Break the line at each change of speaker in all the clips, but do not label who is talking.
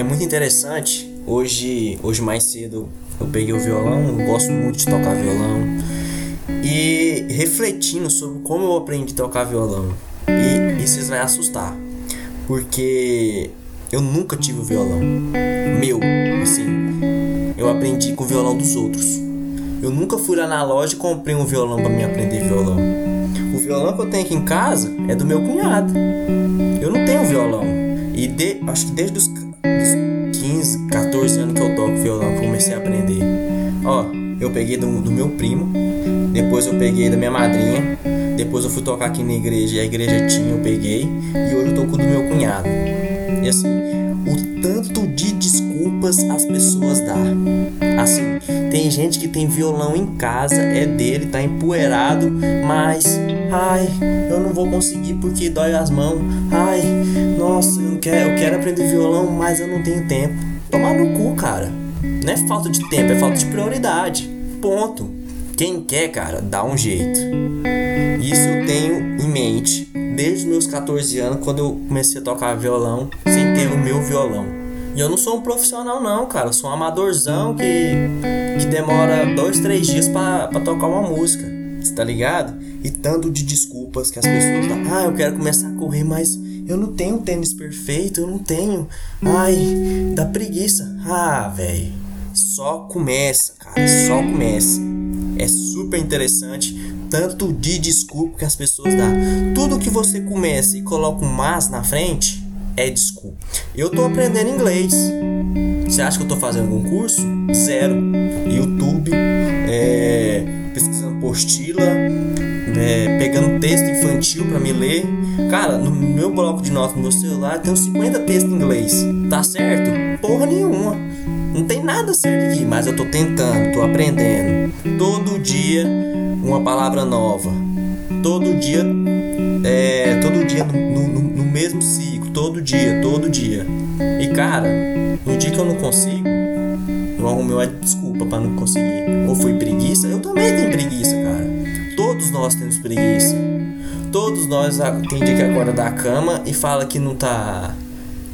é muito interessante. Hoje, hoje mais cedo eu peguei o violão, eu gosto muito de tocar violão. E refletindo sobre como eu aprendi a tocar violão. E, e vocês vão assustar. Porque eu nunca tive o violão. Meu, assim. Eu aprendi com o violão dos outros. Eu nunca fui lá na loja e comprei um violão para me aprender violão. O violão que eu tenho aqui em casa é do meu cunhado. Eu não tenho violão. E de, acho que desde os eu peguei do, do meu primo, depois eu peguei da minha madrinha, depois eu fui tocar aqui na igreja e a igreja tinha, eu peguei, e hoje eu toco do meu cunhado. E assim, o tanto de desculpas as pessoas dão. Assim, tem gente que tem violão em casa, é dele, tá empoeirado, mas ai, eu não vou conseguir porque dói as mãos. Ai, nossa, eu quero, eu quero aprender violão, mas eu não tenho tempo. Tomar no cu, cara. Não é falta de tempo, é falta de prioridade. Ponto. Quem quer, cara, dá um jeito. Isso eu tenho em mente desde os meus 14 anos, quando eu comecei a tocar violão, sem ter o meu violão. E eu não sou um profissional, não, cara. Eu sou um amadorzão que, que demora dois, três dias para tocar uma música. Você tá ligado? E tanto de desculpas que as pessoas dão. Ah, eu quero começar a correr, mas eu não tenho tênis perfeito, eu não tenho. Ai, dá preguiça. Ah, velho. Só começa, cara. Só começa. É super interessante tanto de desculpa que as pessoas dão. Tudo que você começa e coloca um mas na frente é desculpa. Eu tô aprendendo inglês. Você acha que eu tô fazendo algum curso? Zero. YouTube, é, pesquisando postila, é, pegando texto infantil para me ler. Cara, no meu bloco de notas no meu celular tem uns 50 textos em inglês. Tá certo? Porra nenhuma. Não tem nada certo aqui, mas eu tô tentando, tô aprendendo. Todo dia uma palavra nova. Todo dia, é, todo dia no, no, no mesmo ciclo, todo dia, todo dia. E cara, no dia que eu não consigo, eu arrumei uma desculpa para não conseguir. Ou foi preguiça? Eu também tenho preguiça, cara. Todos nós temos preguiça. Todos nós ah, tem dia que acorda da cama e fala que não tá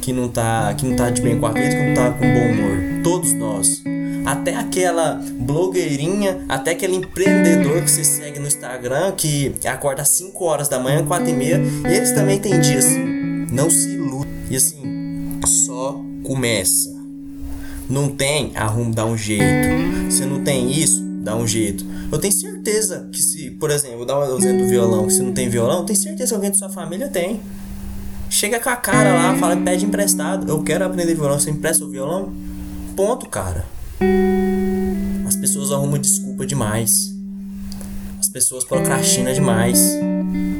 que não tá que não tá de bem com a vida, que não tá com bom humor. Todos nós até aquela blogueirinha, até aquele empreendedor que você segue no Instagram que acorda às 5 horas da manhã, 4 e meia, eles também têm dias. Não se ilude. E assim, só começa. Não tem, arrumo, dá um jeito. Se não tem isso, dá um jeito. Eu tenho certeza que se, por exemplo, vou dar um exemplo do violão, que se não tem violão, tenho certeza que alguém da sua família tem. Chega com a cara lá, fala, pede emprestado. Eu quero aprender violão, você empresta o violão? Ponto, cara. As pessoas arrumam desculpa demais. As pessoas procrastinam demais.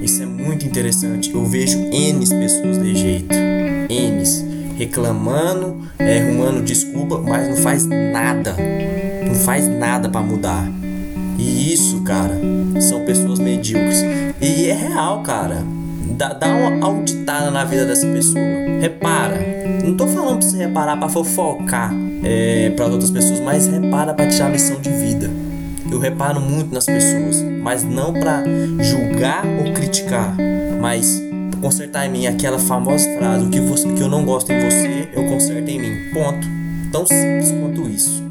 Isso é muito interessante. Eu vejo N pessoas de jeito. N reclamando, é, arrumando desculpa, mas não faz nada. Não faz nada para mudar. E isso, cara, são pessoas medíocres. E é real, cara. Dá, dá uma auditada na vida dessa pessoa. Repara. Não tô falando pra você reparar pra fofocar é, para outras pessoas, mas repara pra tirar lição de vida. Eu reparo muito nas pessoas, mas não para julgar ou criticar, mas consertar em mim aquela famosa frase: o que, você, que eu não gosto em você, eu conserto em mim. Ponto. Tão simples quanto isso.